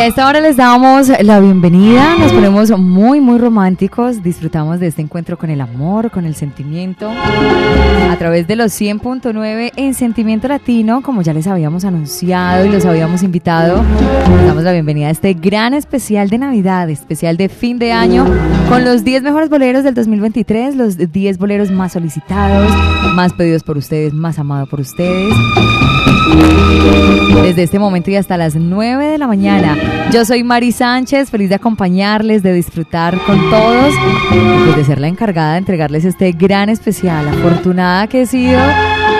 Y a esta hora les damos la bienvenida, nos ponemos muy, muy románticos, disfrutamos de este encuentro con el amor, con el sentimiento, a través de los 100.9 en Sentimiento Latino, como ya les habíamos anunciado y los habíamos invitado, les damos la bienvenida a este gran especial de Navidad, especial de fin de año, con los 10 mejores boleros del 2023, los 10 boleros más solicitados, más pedidos por ustedes, más amados por ustedes. Desde este momento y hasta las 9 de la mañana. Yo soy Mari Sánchez, feliz de acompañarles, de disfrutar con todos pues de ser la encargada de entregarles este gran especial. Afortunada que he sido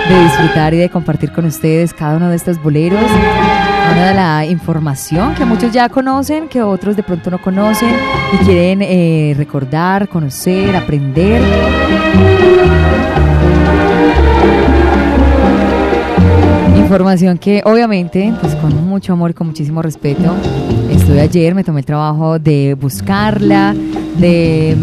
de disfrutar y de compartir con ustedes cada uno de estos boleros. Una de la información que muchos ya conocen, que otros de pronto no conocen y quieren eh, recordar, conocer, aprender. Información que obviamente, pues con mucho amor y con muchísimo respeto, estuve ayer, me tomé el trabajo de buscarla, de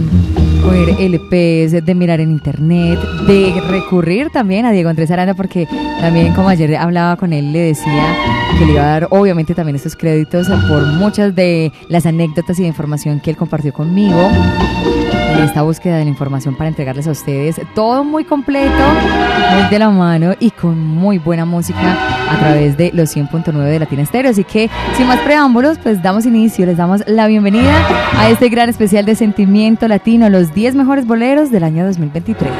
coger LPs, de mirar en internet, de recurrir también a Diego Andrés Aranda, porque también como ayer hablaba con él, le decía que le iba a dar obviamente también estos créditos por muchas de las anécdotas y de información que él compartió conmigo en esta búsqueda de la información para entregarles a ustedes todo muy completo, muy de la mano y con muy buena música a través de los 100.9 de Latina Estéreo. Así que sin más preámbulos, pues damos inicio, les damos la bienvenida a este gran especial de Sentimiento Latino, los 10 mejores boleros del año 2023.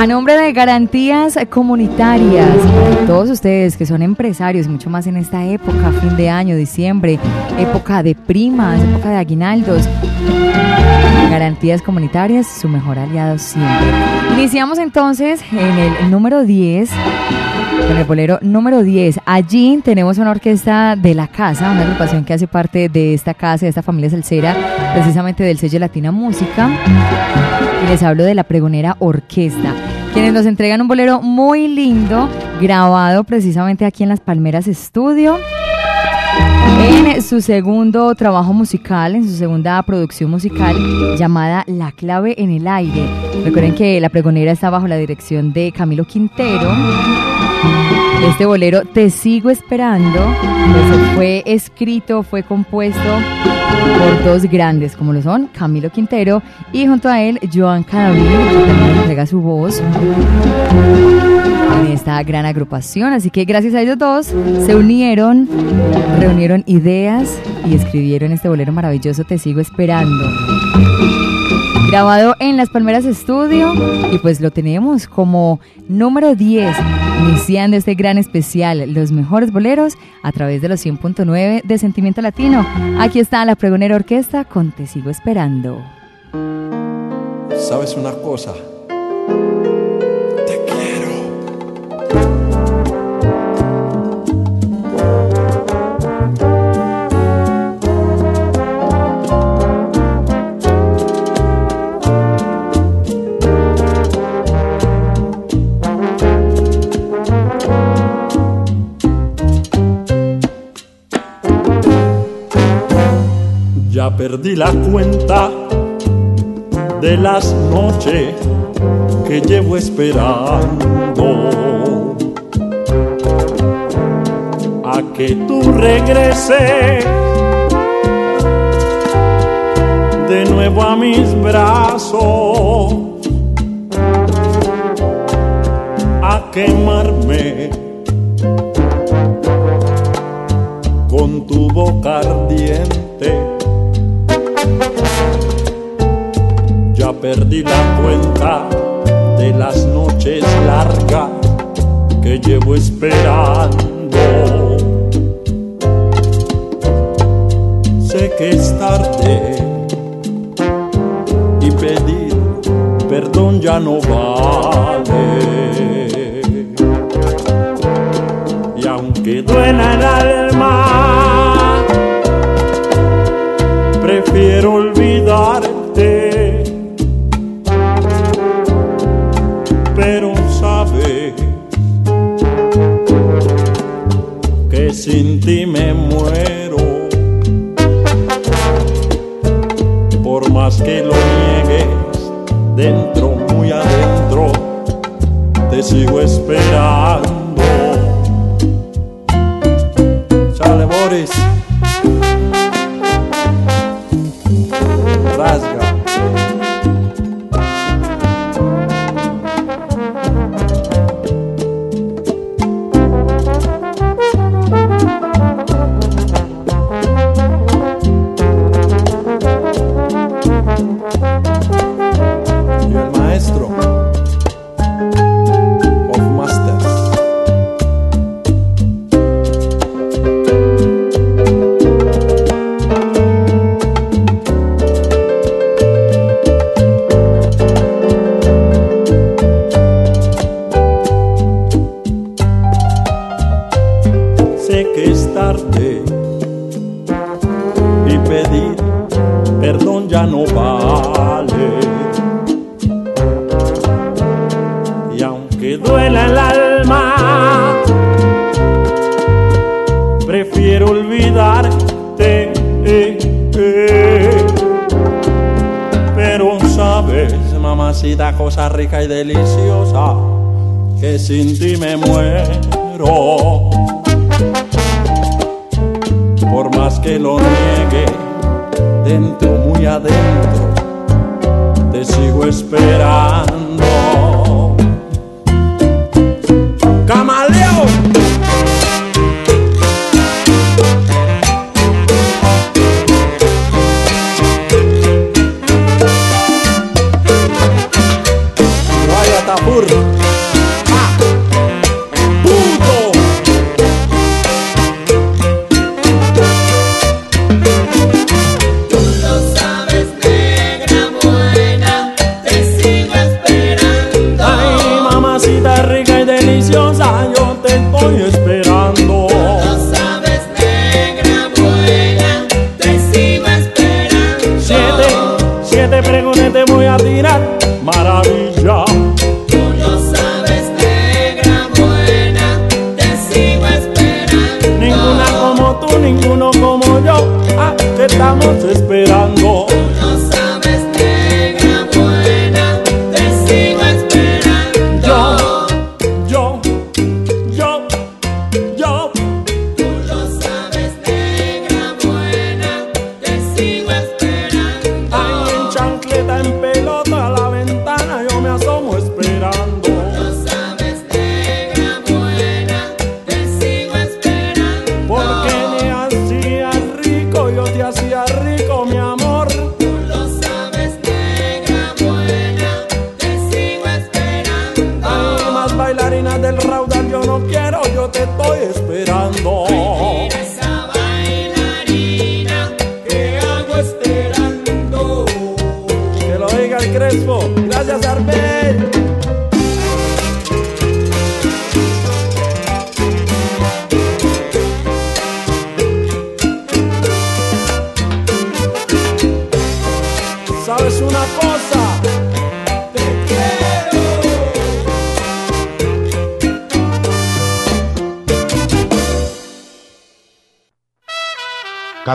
A nombre de Garantías Comunitarias, todos ustedes que son empresarios, mucho más en esta época, fin de año, diciembre, época de primas, época de aguinaldos. Garantías Comunitarias, su mejor aliado siempre. Iniciamos entonces en el número 10 con el bolero número 10. Allí tenemos una orquesta de la casa, una agrupación que hace parte de esta casa, de esta familia salsera, precisamente del sello Latina Música. Les hablo de la Pregonera Orquesta, quienes nos entregan un bolero muy lindo, grabado precisamente aquí en Las Palmeras Estudio. En su segundo trabajo musical, en su segunda producción musical llamada La clave en el aire. Recuerden que la pregonera está bajo la dirección de Camilo Quintero. Este bolero Te sigo esperando pues, fue escrito, fue compuesto por dos grandes como lo son Camilo Quintero y junto a él Joan Cadavid, que también entrega su voz en esta gran agrupación. Así que gracias a ellos dos se unieron, reunieron ideas y escribieron este bolero maravilloso Te sigo esperando grabado en Las Palmeras Estudio y pues lo tenemos como número 10, iniciando este gran especial, los mejores boleros a través de los 100.9 de Sentimiento Latino. Aquí está la Pregonera Orquesta con Te Sigo Esperando. ¿Sabes una cosa? Perdí la cuenta de las noches que llevo esperando a que tú regreses de nuevo a mis brazos a quemarme con tu boca ardiente. perdí la cuenta de las noches largas que llevo esperando. Sé que es tarde y pedir perdón ya no vale. Y aunque duela el alma, prefiero olvidar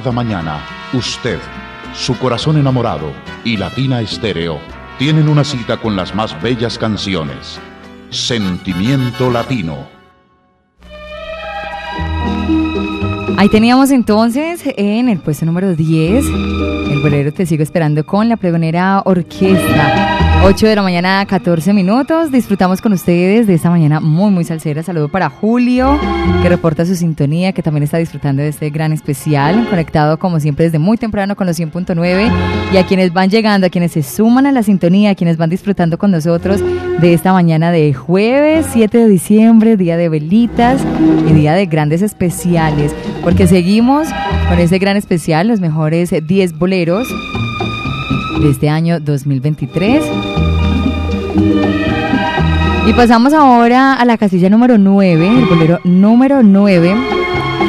Cada mañana, usted, su corazón enamorado y Latina Estéreo tienen una cita con las más bellas canciones. Sentimiento Latino. Ahí teníamos entonces en el puesto número 10, el bolero Te Sigo Esperando con la pregonera orquesta. 8 de la mañana, 14 minutos. Disfrutamos con ustedes de esta mañana muy, muy salsera. Saludo para Julio, que reporta su sintonía, que también está disfrutando de este gran especial, conectado como siempre desde muy temprano con los 100.9. Y a quienes van llegando, a quienes se suman a la sintonía, a quienes van disfrutando con nosotros de esta mañana de jueves 7 de diciembre, día de velitas y día de grandes especiales. Porque seguimos con ese gran especial, los mejores 10 boleros de este año 2023. Y pasamos ahora a la casilla número 9, el bolero número 9,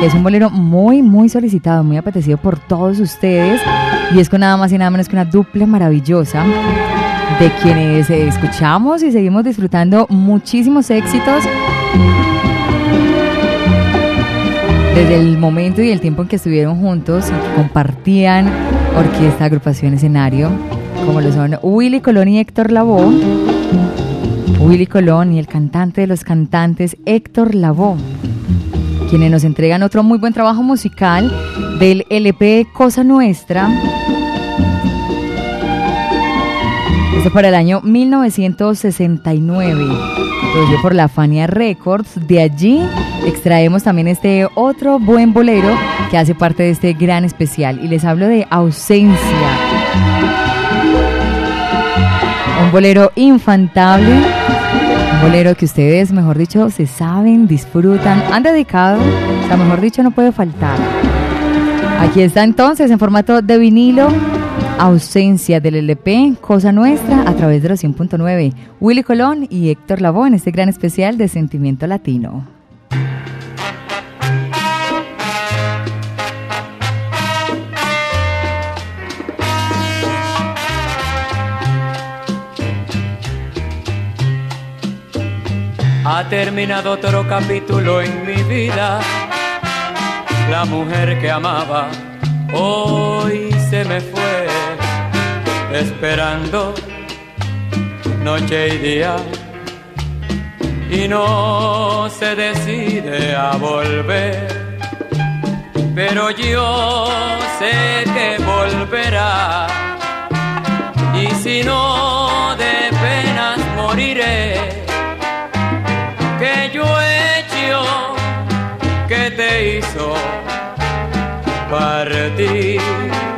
que es un bolero muy, muy solicitado, muy apetecido por todos ustedes. Y es con nada más y nada menos que una dupla maravillosa de quienes escuchamos y seguimos disfrutando muchísimos éxitos desde el momento y el tiempo en que estuvieron juntos y compartían orquesta, agrupación, escenario, como lo son Willy Colón y Héctor Lavoe. Willy Colón y el cantante de los cantantes Héctor Lavoe, quienes nos entregan otro muy buen trabajo musical del LP Cosa Nuestra. Esto para el año 1969 producido por la Fania Records. De allí extraemos también este otro buen bolero que hace parte de este gran especial. Y les hablo de Ausencia. Un bolero infantable. Un bolero que ustedes, mejor dicho, se saben, disfrutan, han dedicado. O sea, mejor dicho, no puede faltar. Aquí está entonces en formato de vinilo ausencia del LP Cosa Nuestra a través de los 100.9. Willy Colón y Héctor Lavoe en este gran especial de Sentimiento Latino. Ha terminado otro capítulo en mi vida. La mujer que amaba hoy se me fue esperando noche y día y no se decide a volver. Pero yo sé que volverá y si no de penas moriré, que yo he hecho que te hizo partir.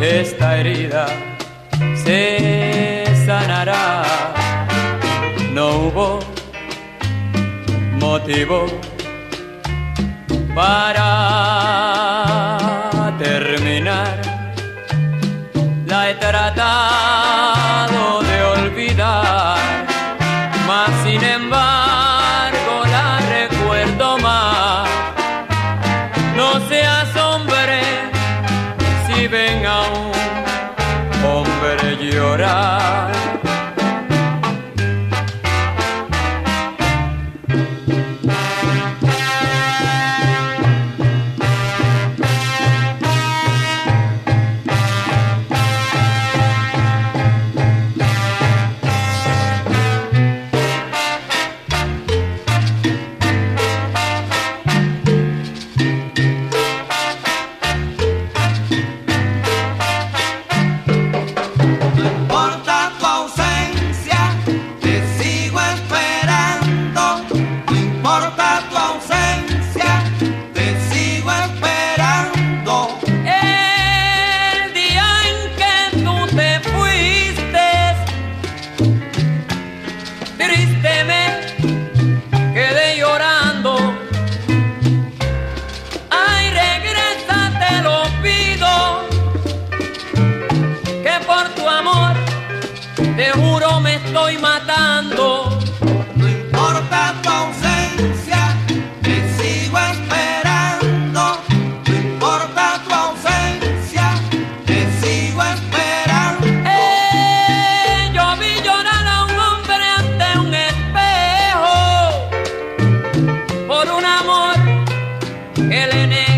Esta herida se sanará. No hubo motivo para terminar. La he tratado que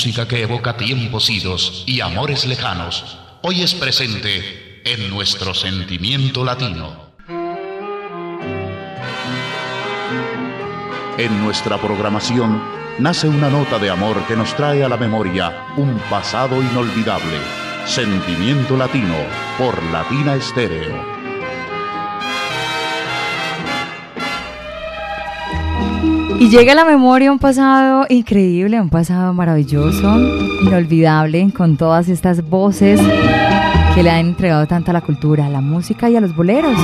Música que evoca tiempos idos y amores lejanos, hoy es presente en nuestro sentimiento latino. En nuestra programación nace una nota de amor que nos trae a la memoria un pasado inolvidable. Sentimiento latino por Latina Estéreo. Y llega a la memoria un pasado increíble, un pasado maravilloso, inolvidable, con todas estas voces que le han entregado tanto a la cultura, a la música y a los boleros.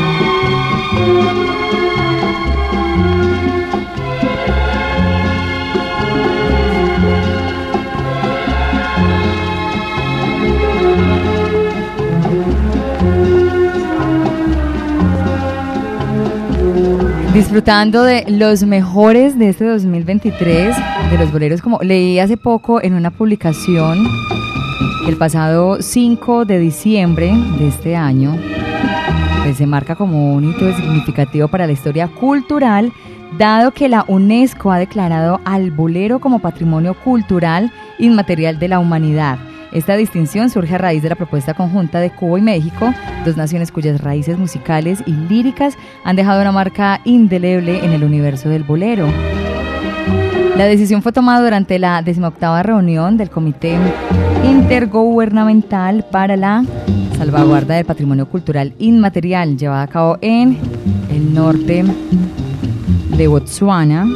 Disfrutando de los mejores de este 2023, de los boleros, como leí hace poco en una publicación, el pasado 5 de diciembre de este año, pues se marca como un hito significativo para la historia cultural, dado que la UNESCO ha declarado al bolero como patrimonio cultural inmaterial de la humanidad. Esta distinción surge a raíz de la propuesta conjunta de Cuba y México, dos naciones cuyas raíces musicales y líricas han dejado una marca indeleble en el universo del bolero. La decisión fue tomada durante la 18 reunión del Comité Intergubernamental para la Salvaguarda del Patrimonio Cultural Inmaterial, llevada a cabo en el norte de Botswana.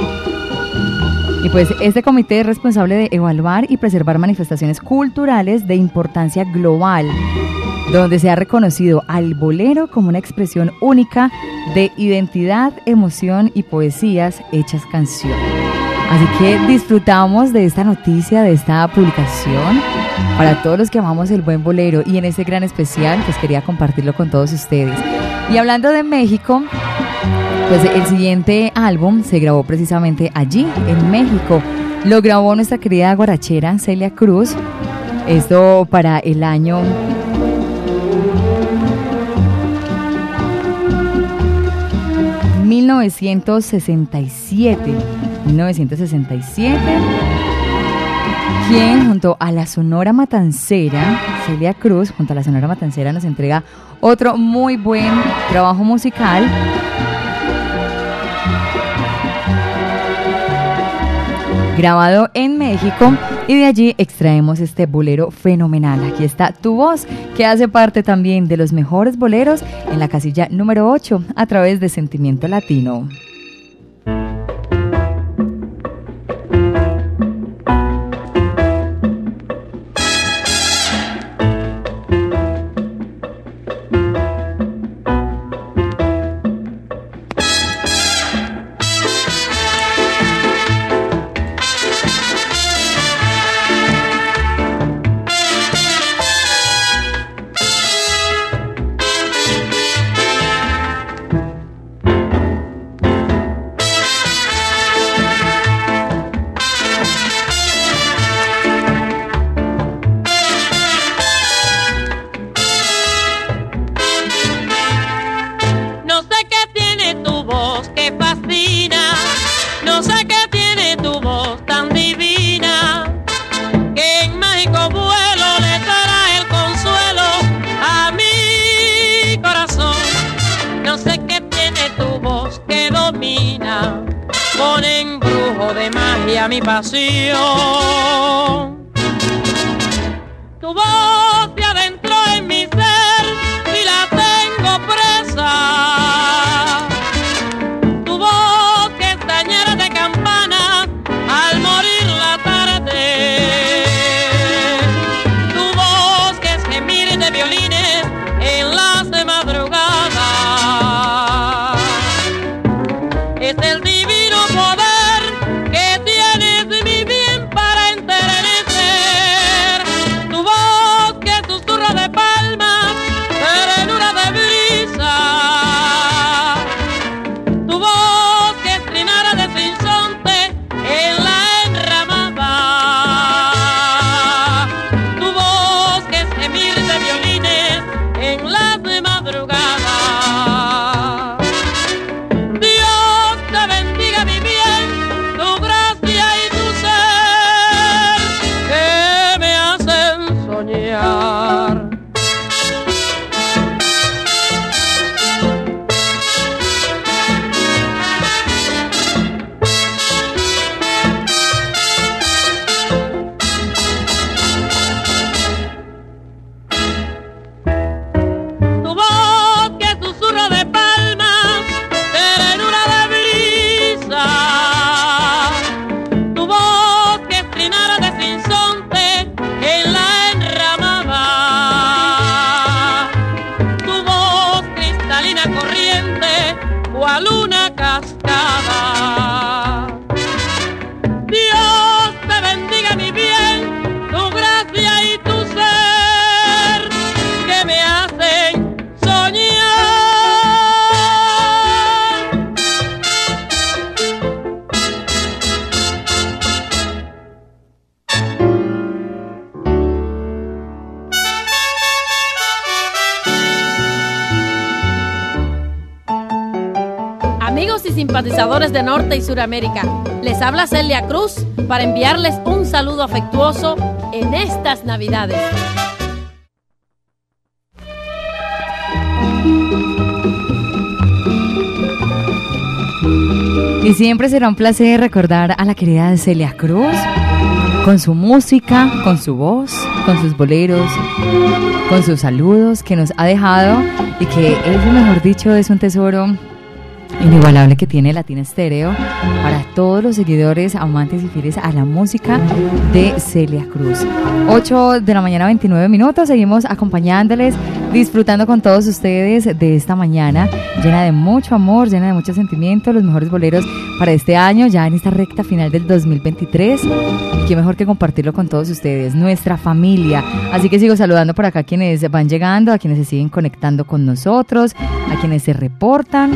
Y pues este comité es responsable de evaluar y preservar manifestaciones culturales de importancia global, donde se ha reconocido al bolero como una expresión única de identidad, emoción y poesías hechas canción. Así que disfrutamos de esta noticia, de esta publicación, para todos los que amamos el buen bolero y en este gran especial, pues quería compartirlo con todos ustedes. Y hablando de México, pues el siguiente álbum se grabó precisamente allí, en México. Lo grabó nuestra querida guarachera Celia Cruz. Esto para el año ...1967... ...1967... quien junto a la Sonora Matancera, Celia Cruz, junto a la Sonora Matancera nos entrega otro muy buen trabajo musical grabado en México y de allí extraemos este bolero fenomenal. Aquí está Tu Voz, que hace parte también de los mejores boleros en la casilla número 8 a través de Sentimiento Latino. Magia mi pasión. Tu voz de Norte y Suramérica, les habla Celia Cruz para enviarles un saludo afectuoso en estas Navidades. Y siempre será un placer recordar a la querida Celia Cruz con su música, con su voz, con sus boleros, con sus saludos que nos ha dejado y que eso, mejor dicho, es un tesoro inigualable que tiene Latina Estéreo para todos los seguidores, amantes y fieles a la música de Celia Cruz. 8 de la mañana, 29 minutos. Seguimos acompañándoles, disfrutando con todos ustedes de esta mañana llena de mucho amor, llena de mucho sentimiento. Los mejores boleros para este año, ya en esta recta final del 2023. Y qué mejor que compartirlo con todos ustedes, nuestra familia. Así que sigo saludando por acá a quienes van llegando, a quienes se siguen conectando con nosotros, a quienes se reportan.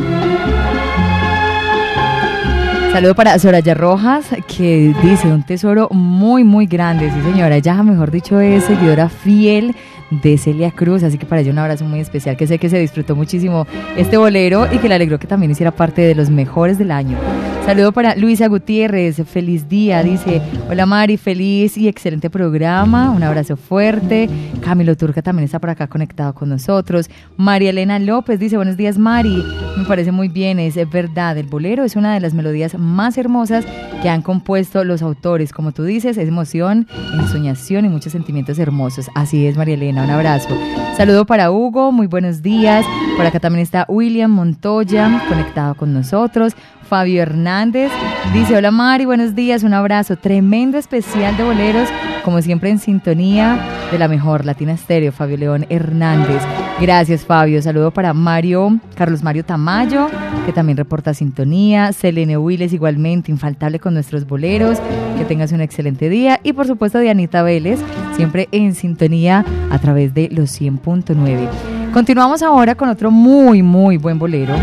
Saludo para Soraya Rojas, que dice un tesoro muy, muy grande. Sí, señora, ella, mejor dicho, es seguidora fiel de Celia Cruz, así que para ella un abrazo muy especial, que sé que se disfrutó muchísimo este bolero y que le alegró que también hiciera parte de los mejores del año. Saludo para Luisa Gutiérrez, feliz día, dice, hola Mari, feliz y excelente programa, un abrazo fuerte. Camilo Turca también está por acá conectado con nosotros. María Elena López dice, buenos días Mari, me parece muy bien, es verdad, el bolero es una de las melodías más hermosas que han compuesto los autores, como tú dices, es emoción, ensoñación y muchos sentimientos hermosos. Así es María Elena, un abrazo. Saludo para Hugo, muy buenos días. Por acá también está William Montoya conectado con nosotros. Fabio Hernández dice, hola Mari, buenos días, un abrazo. Tremendo especial de boleros, como siempre en sintonía de la mejor Latina Estéreo, Fabio León Hernández. Gracias Fabio, saludo para Mario, Carlos Mario Tamayo, que también reporta sintonía. Selene Willes igualmente, infaltable con nuestros boleros. Que tengas un excelente día. Y por supuesto Dianita Vélez, siempre en sintonía a través de los 100.9. Continuamos ahora con otro muy, muy buen bolero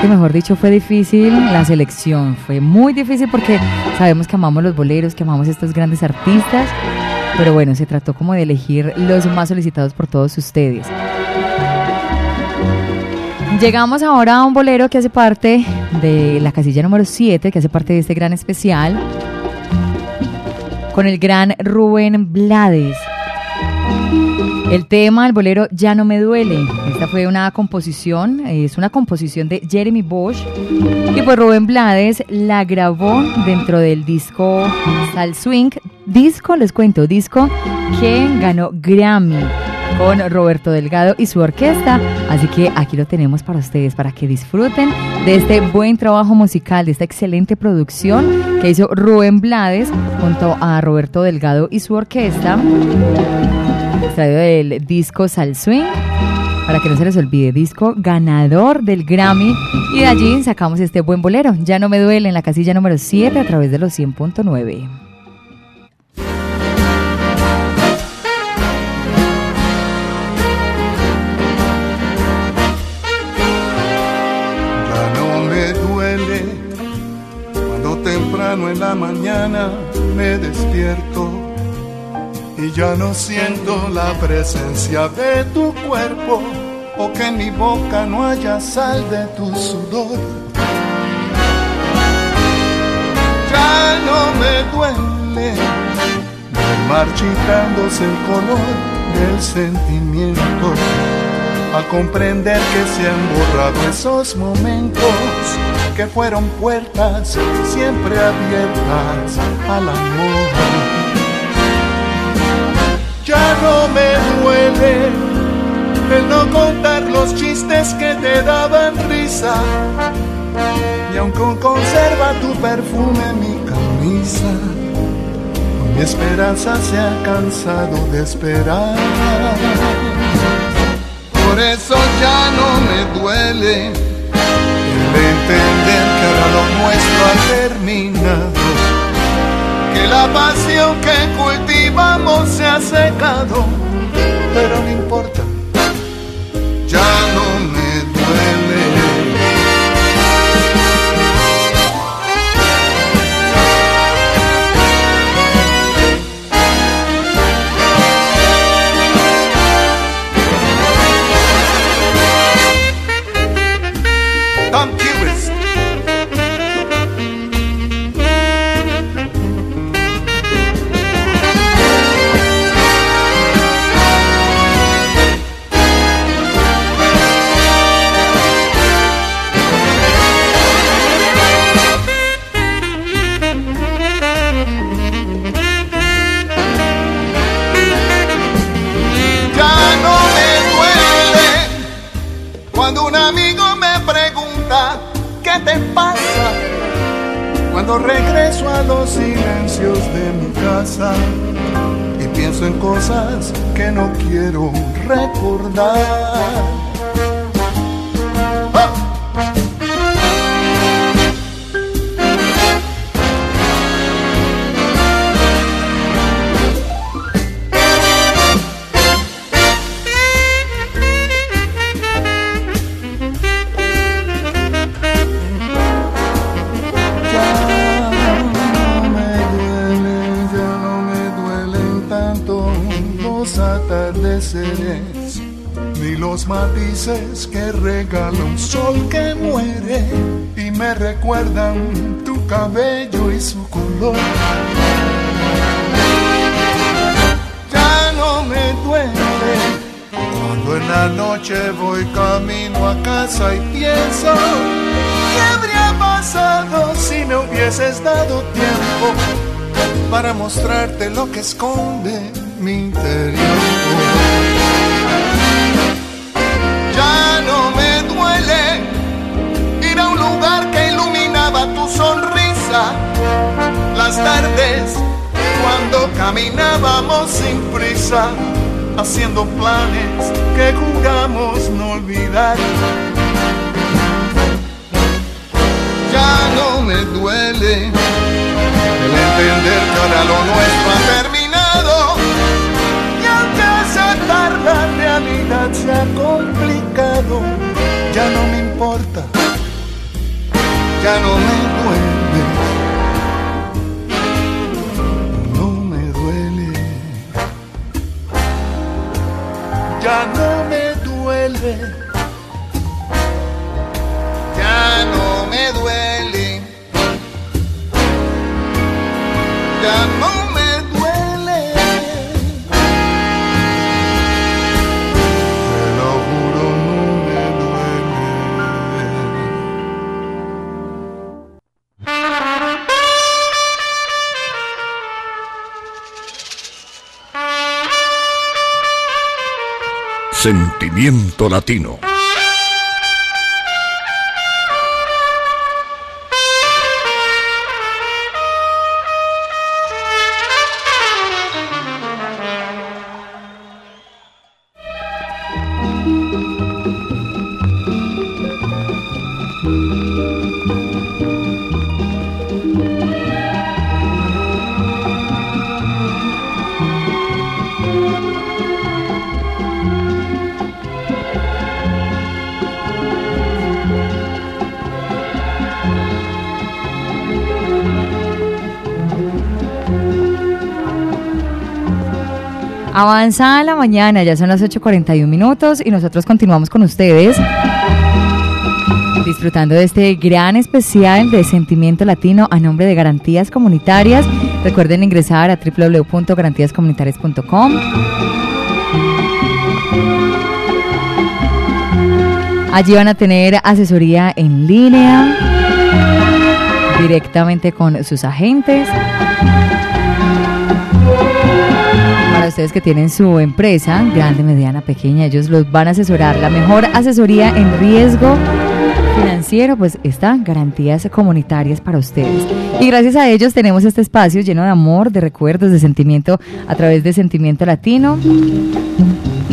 que mejor dicho fue difícil la selección, fue muy difícil porque sabemos que amamos los boleros, que amamos estos grandes artistas, pero bueno, se trató como de elegir los más solicitados por todos ustedes. Llegamos ahora a un bolero que hace parte de la casilla número 7, que hace parte de este gran especial, con el gran Rubén Blades. El tema, el bolero Ya no me duele. Esta fue una composición, es una composición de Jeremy Bosch y pues Rubén Blades la grabó dentro del disco Sal Swing, disco, les cuento, disco que ganó Grammy con Roberto Delgado y su orquesta. Así que aquí lo tenemos para ustedes, para que disfruten de este buen trabajo musical, de esta excelente producción que hizo Rubén Blades junto a Roberto Delgado y su orquesta extraído del disco Sal Swing. Para que no se les olvide, disco ganador del Grammy. Y de allí sacamos este buen bolero. Ya no me duele en la casilla número 7 a través de los 100.9. Ya no me duele cuando temprano en la mañana me despierto y ya no siento la presencia de tu cuerpo o que en mi boca no haya sal de tu sudor. Ya no me duele, marchitándose el color del sentimiento al comprender que se han borrado esos momentos que fueron puertas siempre abiertas al amor. Ya no me duele el no contar los chistes que te daban risa y aunque conserva tu perfume mi camisa, mi esperanza se ha cansado de esperar. Por eso ya no me duele el entender que lo nuestro ha terminado, que la pasión que cultivamos se ha secado, pero no importa, quiero recordar. Matices que regala un sol que muere y me recuerdan tu cabello y su color. Ya no me duele cuando en la noche voy camino a casa y pienso ¿Qué habría pasado si me hubieses dado tiempo para mostrarte lo que esconde mi interior? Tu sonrisa las tardes cuando caminábamos sin prisa haciendo planes que juramos no olvidar. Ya no me duele el entender que ahora lo nuestro ha terminado y aunque aceptar la realidad se ha complicado, ya no me importa, ya no me duele. No me duele, ya no me duele. Ya no me duele. Ya no Sentimiento latino. Avanza la mañana, ya son las 8.41 minutos y nosotros continuamos con ustedes disfrutando de este gran especial de Sentimiento Latino a nombre de Garantías Comunitarias Recuerden ingresar a www.garantíascomunitarias.com. Allí van a tener asesoría en línea, directamente con sus agentes. Ustedes que tienen su empresa, grande, mediana, pequeña, ellos los van a asesorar. La mejor asesoría en riesgo financiero, pues está garantías comunitarias para ustedes. Y gracias a ellos tenemos este espacio lleno de amor, de recuerdos, de sentimiento a través de Sentimiento Latino,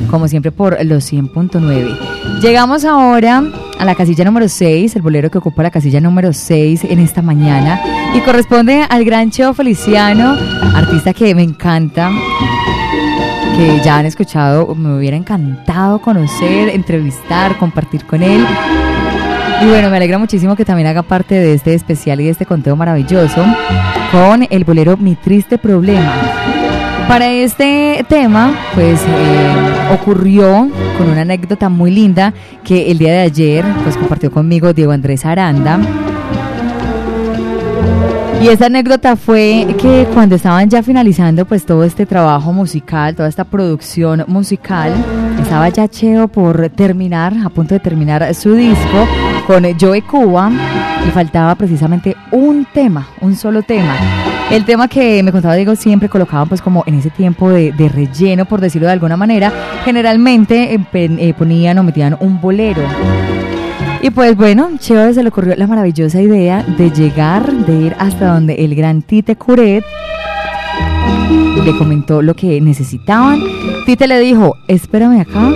como siempre por los 100.9. Llegamos ahora a la casilla número 6, el bolero que ocupa la casilla número 6 en esta mañana y corresponde al gran Cheo Feliciano, artista que me encanta, que ya han escuchado, me hubiera encantado conocer, entrevistar, compartir con él. Y bueno, me alegra muchísimo que también haga parte de este especial y de este conteo maravilloso con el bolero Mi Triste Problema. Para este tema, pues eh, ocurrió con una anécdota muy linda que el día de ayer pues compartió conmigo Diego Andrés Aranda. Y esa anécdota fue que cuando estaban ya finalizando pues todo este trabajo musical, toda esta producción musical, estaba ya Cheo por terminar, a punto de terminar su disco con Joe Cuba y faltaba precisamente un tema, un solo tema. El tema que me contaba Diego siempre colocaban pues como en ese tiempo de, relleno, por decirlo de alguna manera, generalmente eh, eh, ponían o metían un bolero. Y pues bueno, Cheo se le ocurrió la maravillosa idea de llegar, de ir hasta donde el gran Tite Curet le comentó lo que necesitaban. Tite le dijo, espérame acá,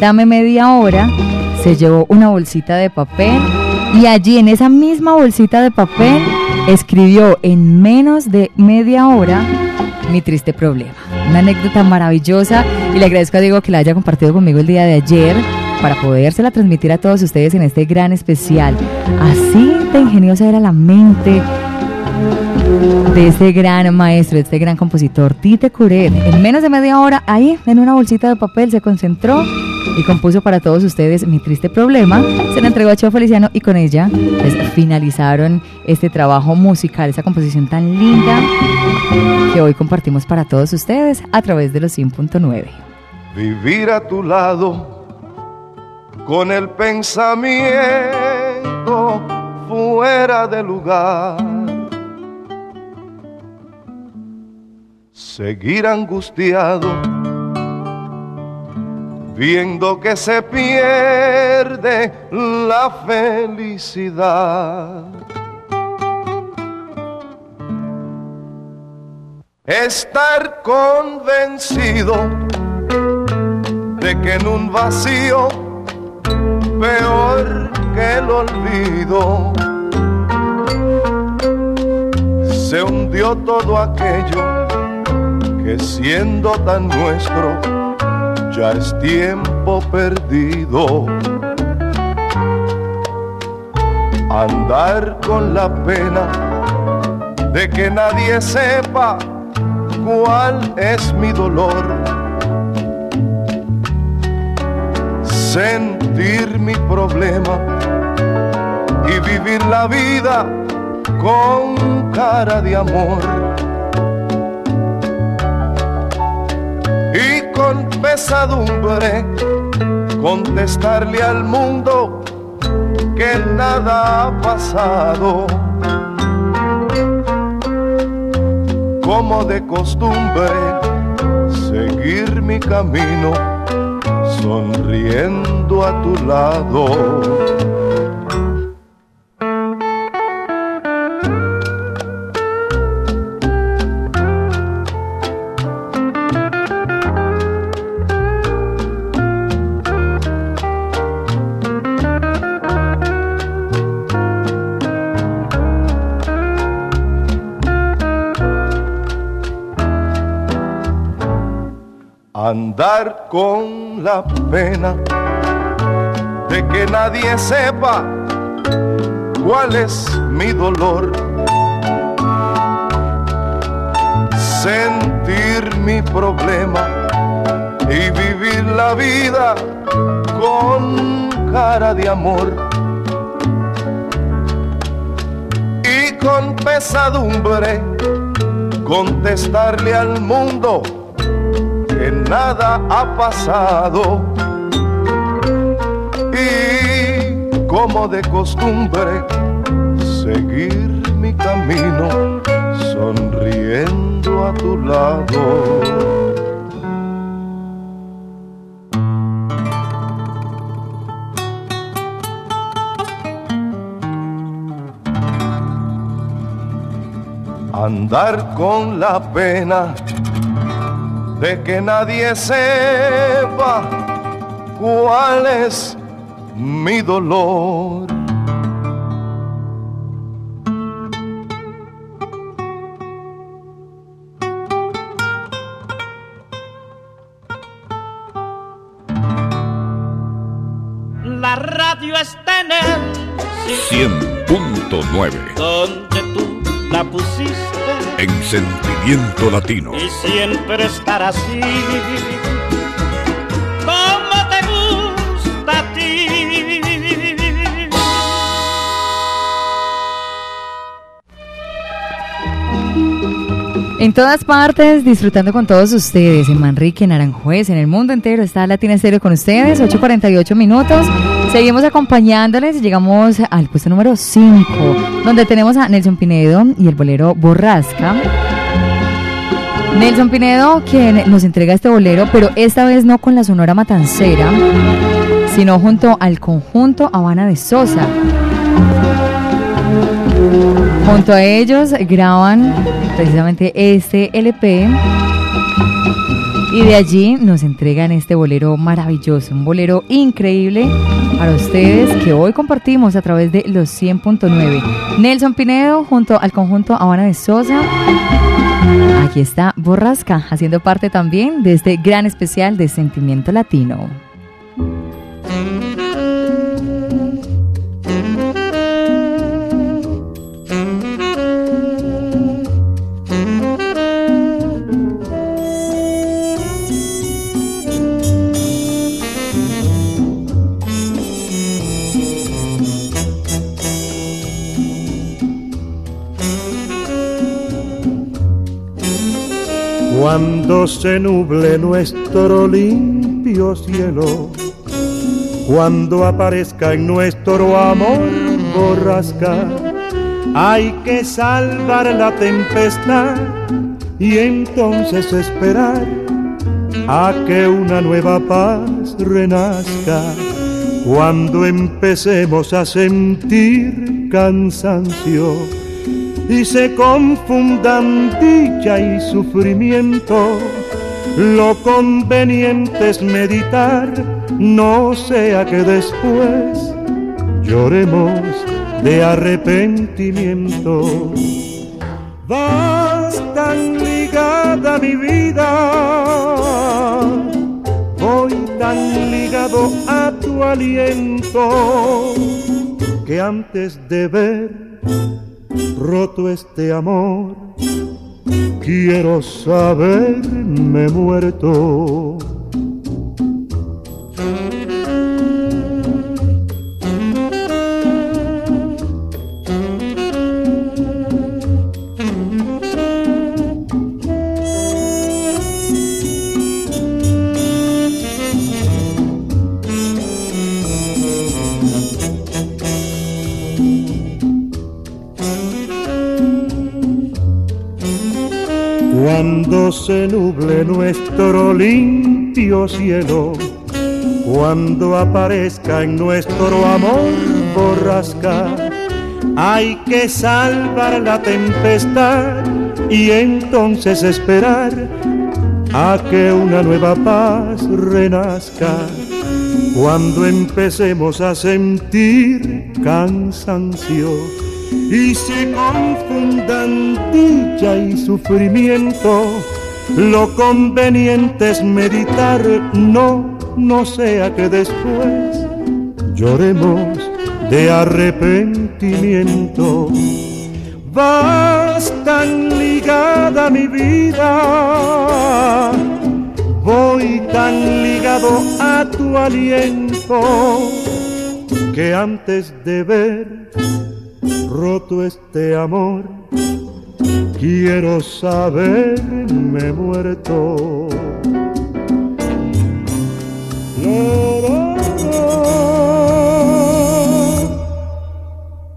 dame media hora. Se llevó una bolsita de papel y allí en esa misma bolsita de papel escribió en menos de media hora mi triste problema. Una anécdota maravillosa y le agradezco a Diego que la haya compartido conmigo el día de ayer para podérsela transmitir a todos ustedes en este gran especial. Así de ingeniosa era la mente de este gran maestro, de este gran compositor, Tite Curet. En menos de media hora, ahí, en una bolsita de papel, se concentró y compuso para todos ustedes Mi Triste Problema. Se la entregó a Cheo Feliciano y con ella pues, finalizaron este trabajo musical, esa composición tan linda que hoy compartimos para todos ustedes a través de los 100.9. Vivir a tu lado con el pensamiento fuera de lugar. Seguir angustiado viendo que se pierde la felicidad. Estar convencido de que en un vacío peor que el olvido se hundió todo aquello que siendo tan nuestro ya es tiempo perdido. Andar con la pena de que nadie sepa cuál es mi dolor. Sentir mi problema y vivir la vida con cara de amor. Y con pesadumbre contestarle al mundo que nada ha pasado. Como de costumbre, seguir mi camino sonriendo a tu lado. Andar con la pena de que nadie sepa cuál es mi dolor. Sentir mi problema y vivir la vida con cara de amor. Y con pesadumbre contestarle al mundo que nada ha pasado. Y como de costumbre, seguir mi camino sonriendo a tu lado. andar con la pena de que nadie sepa cuál es mi dolor. La radio está en el 100.9 donde tú la pusiste en sentimiento latino. y siempre estará así. En todas partes, disfrutando con todos ustedes, en Manrique, en Aranjuez, en el mundo entero, está Latina Estéreo con ustedes, 8.48 minutos. Seguimos acompañándoles llegamos al puesto número 5, donde tenemos a Nelson Pinedo y el bolero Borrasca. Nelson Pinedo, quien nos entrega este bolero, pero esta vez no con la Sonora Matancera, sino junto al conjunto Habana de Sosa. Junto a ellos graban precisamente este LP y de allí nos entregan este bolero maravilloso, un bolero increíble para ustedes que hoy compartimos a través de los 100.9. Nelson Pinedo junto al conjunto Habana de Sosa. Aquí está Borrasca, haciendo parte también de este gran especial de Sentimiento Latino. Cuando se nuble nuestro limpio cielo, cuando aparezca en nuestro amor borrasca, hay que salvar la tempestad y entonces esperar a que una nueva paz renazca. Cuando empecemos a sentir cansancio, y se confundan dicha y sufrimiento. Lo conveniente es meditar, no sea que después lloremos de arrepentimiento. Vas tan ligada mi vida, voy tan ligado a tu aliento, que antes de ver roto este amor, quiero saberme muerto. Cuando se nuble nuestro limpio cielo, cuando aparezca en nuestro amor borrasca, hay que salvar la tempestad y entonces esperar a que una nueva paz renazca. Cuando empecemos a sentir cansancio y se confundan dicha y sufrimiento, lo conveniente es meditar, no, no sea que después lloremos de arrepentimiento. Vas tan ligada a mi vida, voy tan ligado a tu aliento, que antes de ver roto este amor, quiero saberme muerto.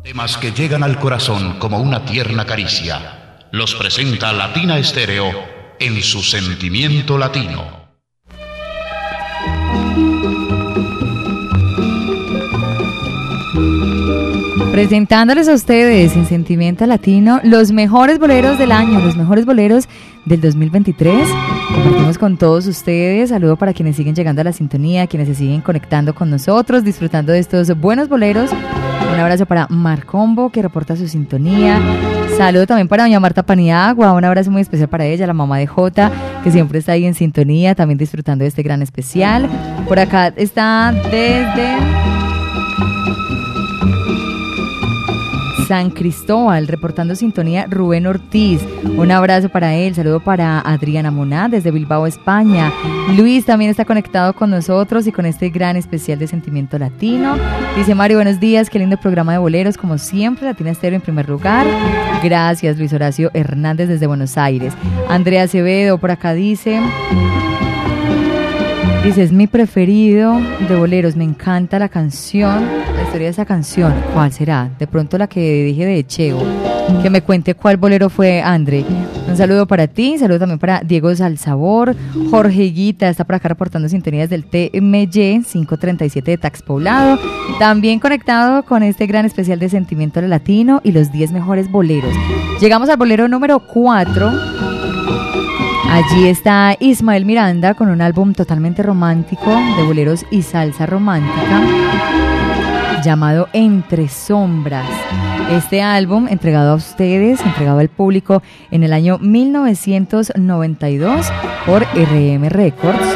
Temas que llegan al corazón como una tierna caricia. Los presenta Latina Estéreo en su sentimiento latino. Presentándoles a ustedes en Sentimiento Latino los mejores boleros del año, los mejores boleros del 2023. Compartimos con todos ustedes. Saludo para quienes siguen llegando a la sintonía, quienes se siguen conectando con nosotros, disfrutando de estos buenos boleros. Un abrazo para Marcombo, que reporta su sintonía. Saludo también para doña Marta Paniagua. Un abrazo muy especial para ella, la mamá de Jota, que siempre está ahí en sintonía, también disfrutando de este gran especial. Por acá está desde San Cristóbal, reportando sintonía Rubén Ortiz. Un abrazo para él, saludo para Adriana Moná desde Bilbao, España. Luis también está conectado con nosotros y con este gran especial de Sentimiento Latino. Dice Mario, buenos días, qué lindo programa de boleros, como siempre, Latina Estéreo en primer lugar. Gracias, Luis Horacio Hernández desde Buenos Aires. Andrea Acevedo por acá dice... Dice, es mi preferido de boleros, me encanta la canción, historia de esa canción. ¿Cuál será? De pronto la que dije de Cheo. Que me cuente cuál bolero fue, André. Un saludo para ti, saludo también para Diego Salsabor, Jorge Guita, está por acá reportando sintonías del TMY 537 de Tax Poblado. También conectado con este gran especial de Sentimiento Latino y los 10 mejores boleros. Llegamos al bolero número 4. Allí está Ismael Miranda con un álbum totalmente romántico de boleros y salsa romántica llamado Entre Sombras. Este álbum entregado a ustedes, entregado al público en el año 1992 por RM Records.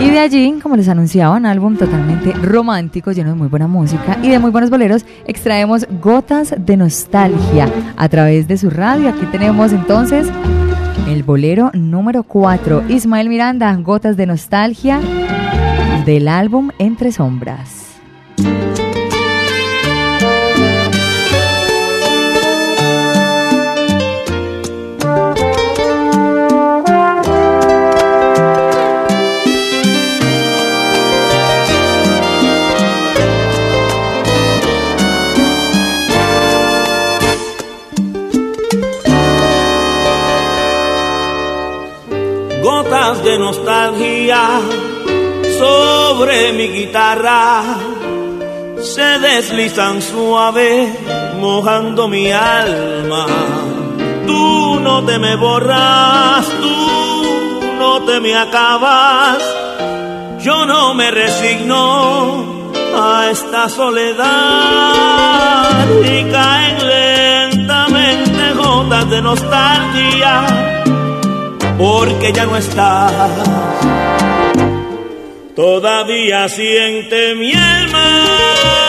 Y de allí, como les anunciaba, un álbum totalmente romántico, lleno de muy buena música y de muy buenos boleros, extraemos Gotas de Nostalgia a través de su radio. Aquí tenemos entonces el bolero número 4, Ismael Miranda, Gotas de Nostalgia, del álbum Entre Sombras. gotas de nostalgia sobre mi guitarra se deslizan suave mojando mi alma. Tú no te me borras, tú no te me acabas, yo no me resigno a esta soledad y caen lentamente gotas de nostalgia porque ya no estás. Todavía siente mi alma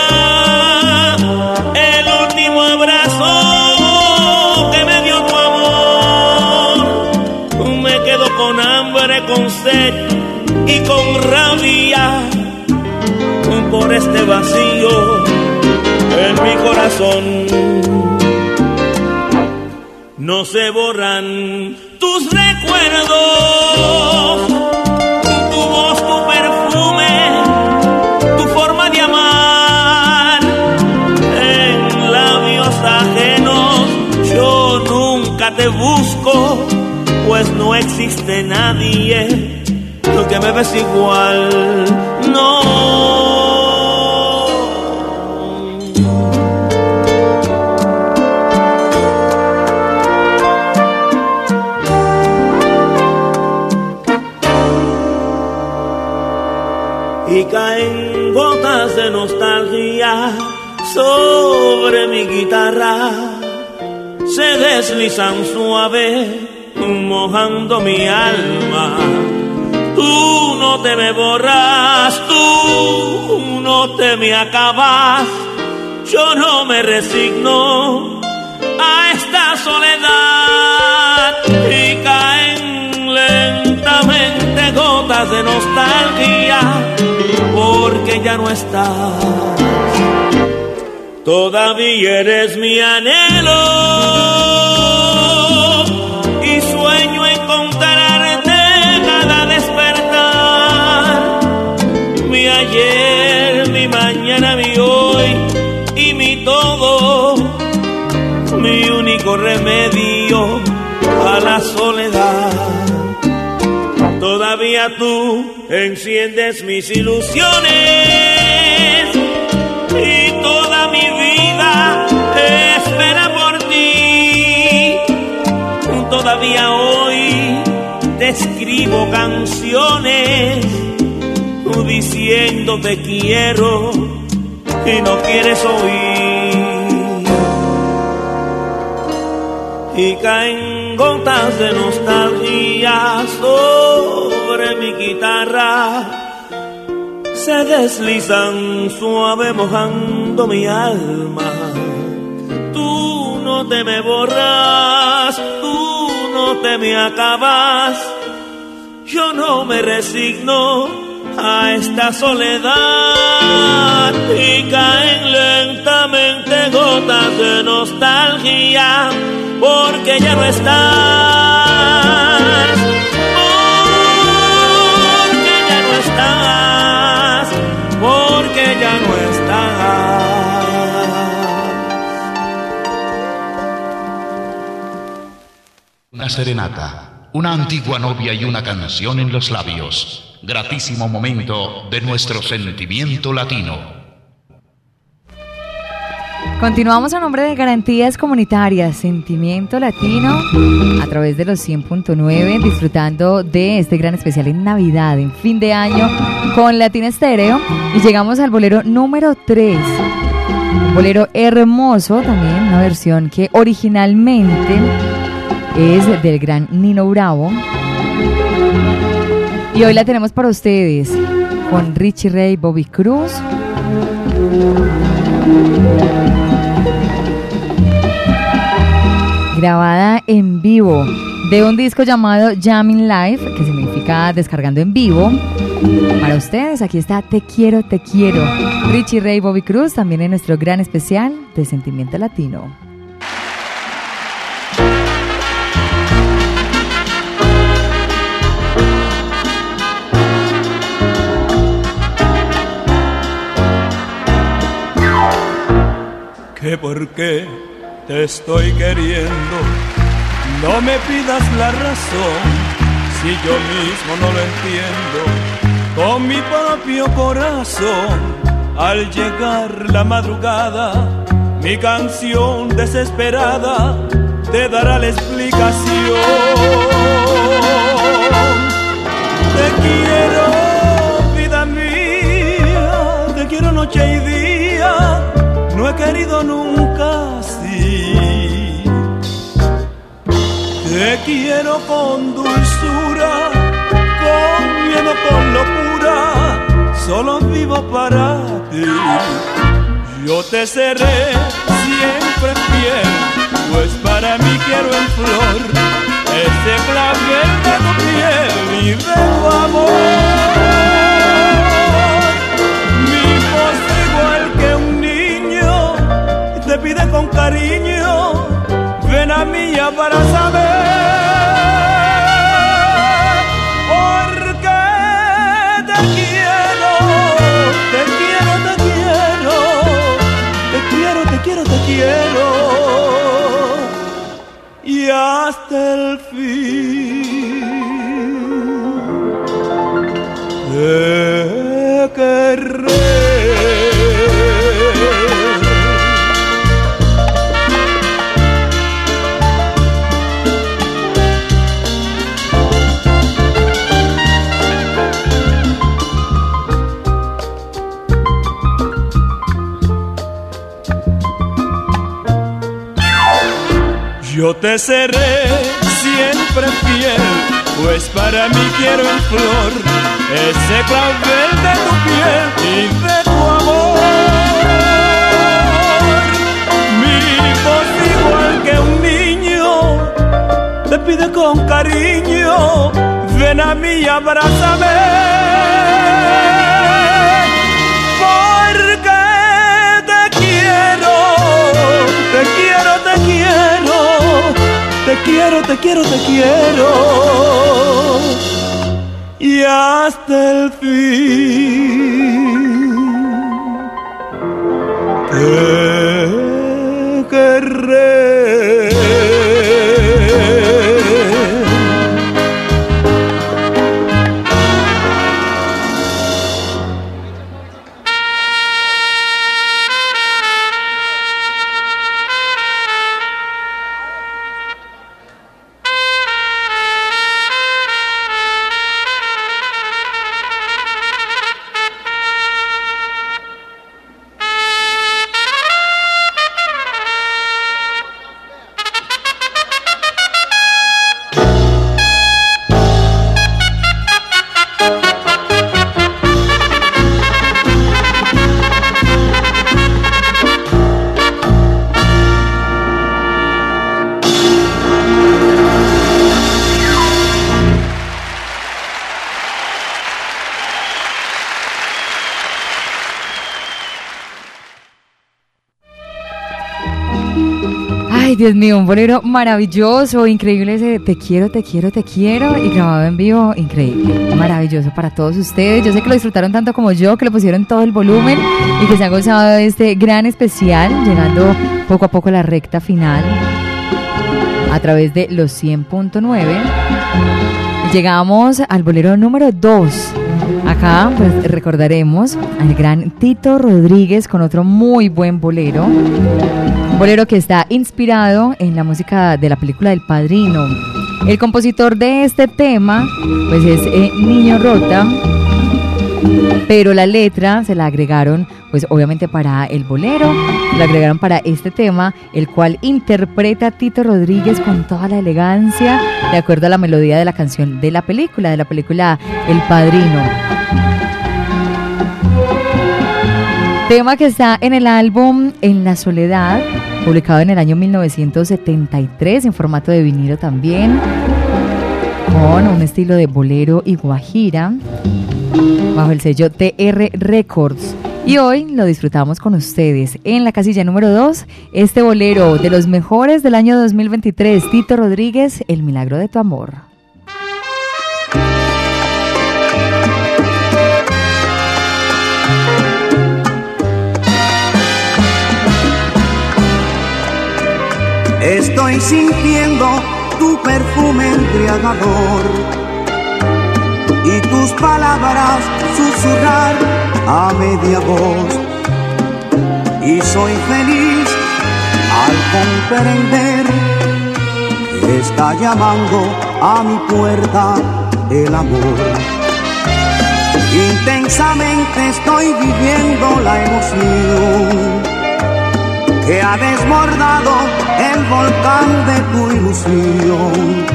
Todavía eres mi anhelo y sueño encontrarte cada despertar. Mi ayer, mi mañana, mi hoy y mi todo, mi único remedio a la soledad. Todavía tú enciendes mis ilusiones Hoy te escribo canciones diciendo te quiero y no quieres oír. Y caen gotas de nostalgia sobre mi guitarra se deslizan suave mojando mi alma. Tú no te me borras, tú te me acabas. Yo no me resigno a esta soledad y caen lentamente gotas de nostalgia porque ya no estás. Una serenata, una antigua novia y una canción en los labios. Gratísimo momento de nuestro sentimiento latino. Continuamos a nombre de Garantías Comunitarias, Sentimiento Latino, a través de los 100.9, disfrutando de este gran especial en Navidad, en fin de año, con Latina Estéreo. Y llegamos al bolero número 3. Un bolero hermoso también, una versión que originalmente es del gran Nino Bravo. Y hoy la tenemos para ustedes con Richie Ray, Bobby Cruz. Grabada en vivo de un disco llamado Jamming Live, que significa descargando en vivo. Para ustedes, aquí está Te quiero, te quiero. Richie Ray, Bobby Cruz, también en nuestro gran especial de Sentimiento Latino. Que por qué te estoy queriendo. No me pidas la razón si yo mismo no lo entiendo. Con mi propio corazón, al llegar la madrugada, mi canción desesperada te dará la explicación. Te quiero, vida mía, te quiero noche y día querido nunca así. Te quiero con dulzura, con miedo, con locura, solo vivo para ti. Yo te seré siempre fiel, pues para mí quiero en flor ese clavel de tu piel y de tu amor. Pide con cariño, ven a mí ya para saber te seré siempre fiel, pues para mí quiero en flor ese clavel de tu piel y de tu amor. Mi voz igual que un niño te pide con cariño, ven a mí y abrázame. Porque te quiero te quiero, te quiero, te quiero. Y hasta el fin te querré. Dios mío, un bolero maravilloso, increíble ese Te quiero, te quiero, te quiero y grabado en vivo, increíble, maravilloso para todos ustedes. Yo sé que lo disfrutaron tanto como yo, que lo pusieron todo el volumen y que se han gozado de este gran especial, llegando poco a poco a la recta final a través de los 100.9. Llegamos al bolero número 2. Acá pues, recordaremos al gran Tito Rodríguez con otro muy buen bolero. Un bolero que está inspirado en la música de la película del Padrino. El compositor de este tema pues es eh, Niño Rota, pero la letra se la agregaron pues obviamente para el bolero, la agregaron para este tema, el cual interpreta Tito Rodríguez con toda la elegancia de acuerdo a la melodía de la canción de la película, de la película El Padrino. Tema que está en el álbum En la Soledad, publicado en el año 1973 en formato de vinilo también, un estilo de bolero y guajira, bajo el sello TR Records. Y hoy lo disfrutamos con ustedes en la casilla número 2, este bolero de los mejores del año 2023, Tito Rodríguez, El Milagro de tu Amor. Estoy sintiendo tu perfume embriagador y tus palabras susurrar a media voz. Y soy feliz al comprender que está llamando a mi puerta el amor. Intensamente estoy viviendo la emoción que ha desbordado el volcán de tu ilusión.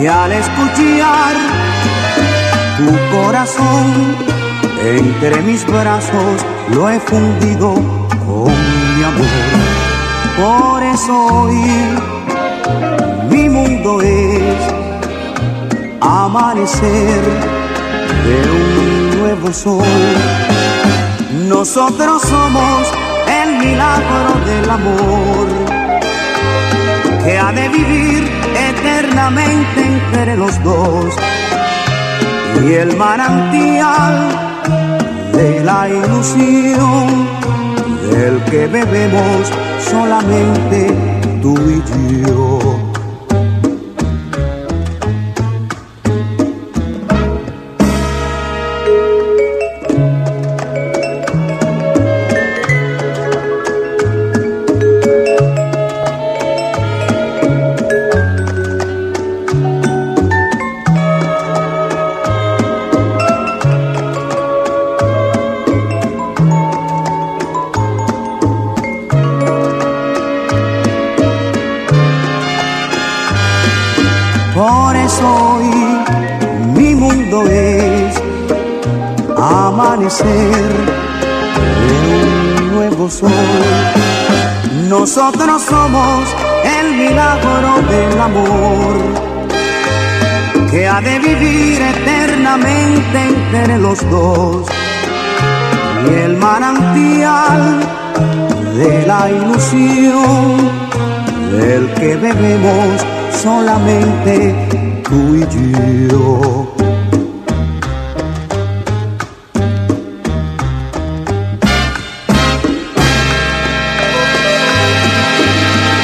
Y al escuchar tu corazón entre mis brazos lo he fundido con mi amor. Por eso hoy mi mundo es amanecer de un nuevo sol. Nosotros somos milagro del amor que ha de vivir eternamente entre los dos y el manantial de la ilusión del que bebemos solamente tú y yo. De vivir eternamente entre los dos y el manantial de la ilusión del que bebemos solamente tú y yo.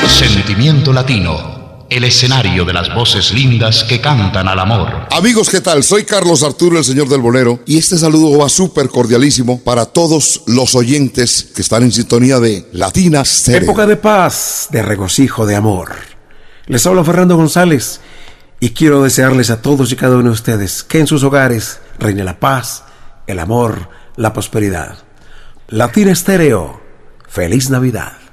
Sentimiento Latino, el escenario de las voces lindas que cantan al amor. Amigos, ¿qué tal? Soy Carlos Arturo, el señor del bolero, y este saludo va súper cordialísimo para todos los oyentes que están en sintonía de Latina Stereo. Época de paz, de regocijo, de amor. Les habla Fernando González y quiero desearles a todos y cada uno de ustedes que en sus hogares reine la paz, el amor, la prosperidad. Latina Estéreo, feliz Navidad.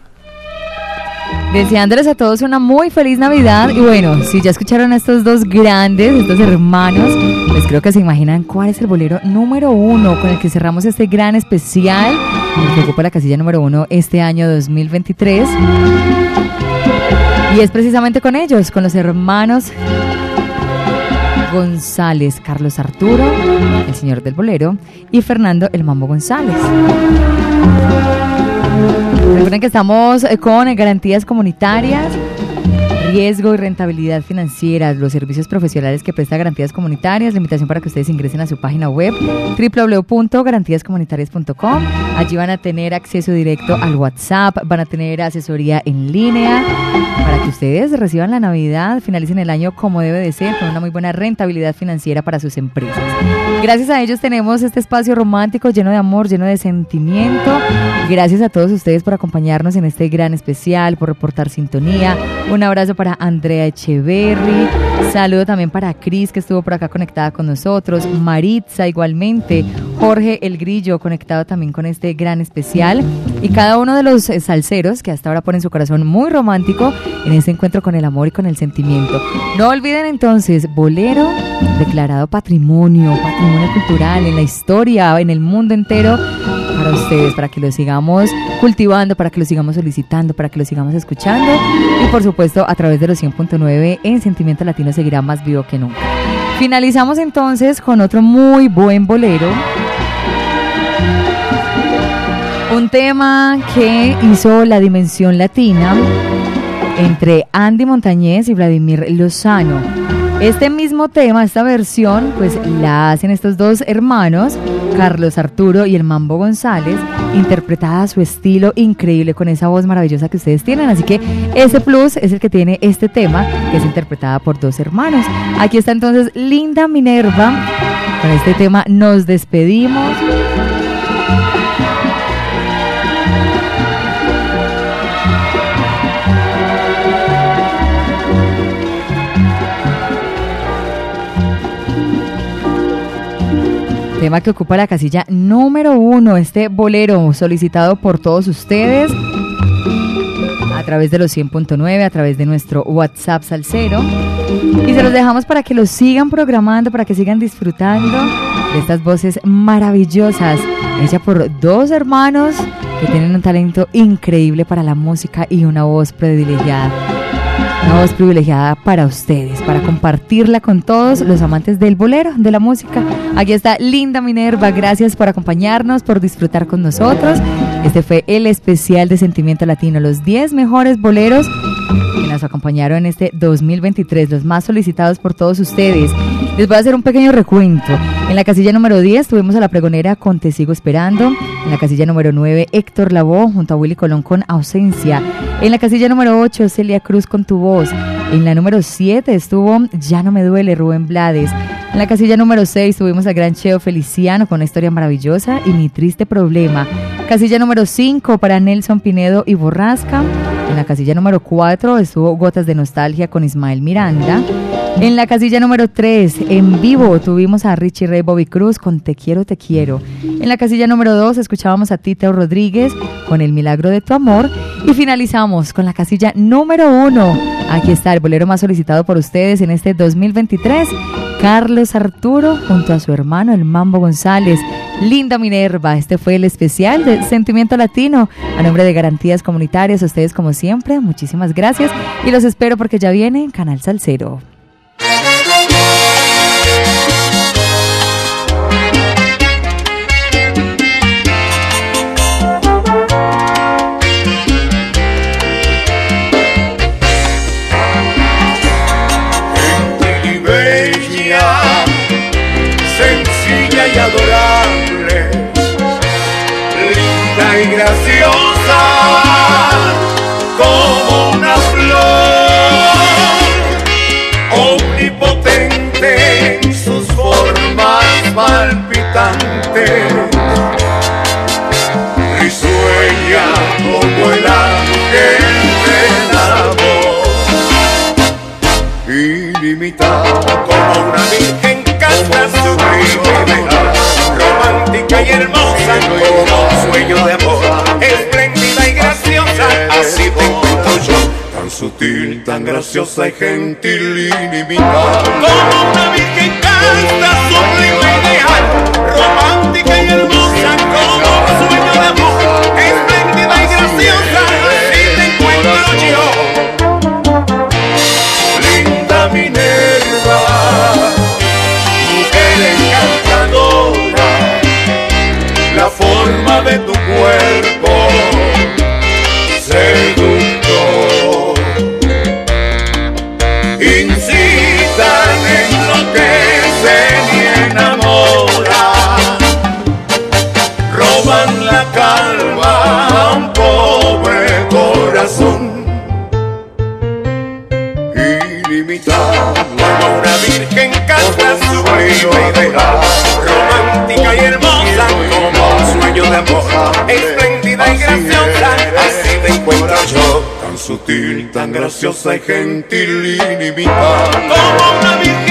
Deseándoles a todos una muy feliz Navidad. Y bueno, si ya escucharon a estos dos grandes, estos hermanos, pues creo que se imaginan cuál es el bolero número uno con el que cerramos este gran especial, el que ocupa la casilla número uno este año 2023. Y es precisamente con ellos, con los hermanos González, Carlos Arturo, el señor del bolero, y Fernando el Mambo González. Recuerden que estamos eh, con garantías comunitarias, riesgo y rentabilidad financiera, los servicios profesionales que presta garantías comunitarias, la invitación para que ustedes ingresen a su página web www.garantíascomunitarias.com. Allí van a tener acceso directo al WhatsApp, van a tener asesoría en línea para que ustedes reciban la Navidad, finalicen el año como debe de ser, con una muy buena rentabilidad financiera para sus empresas. Gracias a ellos tenemos este espacio romántico lleno de amor, lleno de sentimiento. Gracias a todos ustedes por acompañarnos en este gran especial, por reportar sintonía. Un abrazo Andrea Echeverry. Saludo también para Cris, que estuvo por acá conectada con nosotros. Maritza, igualmente. Jorge El Grillo, conectado también con este gran especial. Y cada uno de los eh, salseros que hasta ahora ponen su corazón muy romántico en este encuentro con el amor y con el sentimiento. No olviden entonces, bolero declarado patrimonio, patrimonio cultural en la historia, en el mundo entero ustedes, para que lo sigamos cultivando, para que lo sigamos solicitando, para que lo sigamos escuchando y por supuesto a través de los 100.9 en Sentimiento Latino seguirá más vivo que nunca. Finalizamos entonces con otro muy buen bolero. Un tema que hizo la dimensión latina entre Andy Montañez y Vladimir Lozano. Este mismo tema, esta versión, pues la hacen estos dos hermanos, Carlos Arturo y el Mambo González, interpretada a su estilo increíble con esa voz maravillosa que ustedes tienen. Así que ese plus es el que tiene este tema, que es interpretada por dos hermanos. Aquí está entonces Linda Minerva. Con este tema nos despedimos. Tema que ocupa la casilla número uno, este bolero solicitado por todos ustedes a través de los 100.9, a través de nuestro WhatsApp Salcero. Y se los dejamos para que lo sigan programando, para que sigan disfrutando de estas voces maravillosas, hecha por dos hermanos que tienen un talento increíble para la música y una voz privilegiada. Una voz privilegiada para ustedes, para compartirla con todos los amantes del bolero, de la música. Aquí está Linda Minerva, gracias por acompañarnos, por disfrutar con nosotros. Este fue el especial de Sentimiento Latino, los 10 mejores boleros que nos acompañaron en este 2023, los más solicitados por todos ustedes. Les voy a hacer un pequeño recuento. En la casilla número 10 tuvimos a la pregonera con Te Sigo Esperando. En la casilla número 9, Héctor Lavoe junto a Willy Colón con Ausencia. En la casilla número 8, Celia Cruz con Tu Voz. En la número 7 estuvo Ya no me duele, Rubén Blades. En la casilla número 6 tuvimos a Gran Cheo Feliciano con una historia maravillosa y Mi Triste Problema. Casilla número 5 para Nelson Pinedo y Borrasca. En la casilla número 4 estuvo Gotas de Nostalgia con Ismael Miranda. En la casilla número 3, en vivo, tuvimos a Richie Ray Bobby Cruz con Te quiero, te quiero. En la casilla número 2 escuchábamos a Tito Rodríguez con El milagro de tu amor. Y finalizamos con la casilla número 1. Aquí está el bolero más solicitado por ustedes en este 2023. Carlos Arturo junto a su hermano el Mambo González. Linda Minerva, este fue el especial de Sentimiento Latino. A nombre de Garantías Comunitarias, a ustedes como siempre, muchísimas gracias y los espero porque ya viene Canal Salcero. Graciosa como una flor, omnipotente en sus formas palpitantes, risueña como el ángel del amor, ilimitada como una virgen canta sublime, romántica y hermosa como un sueño de amor, así te encuentro yo, tan sutil, tan graciosa y gentil, ilimitada, como una virgen canta sublime ideal, romántica y hermosa como un sueño de amor, espléndida y graciosa, así te encuentro yo. Linda Minerva, mujer encantadora, la forma de tu cuerpo seductor. Incitan, enloquecen y enamoran, roban la calma a un pobre corazón. Ilimitada como una virgen casta sublime ideal romántica y hermosa como un sueño de amor sutil tan graciosa y gentil ilimitada como una virgen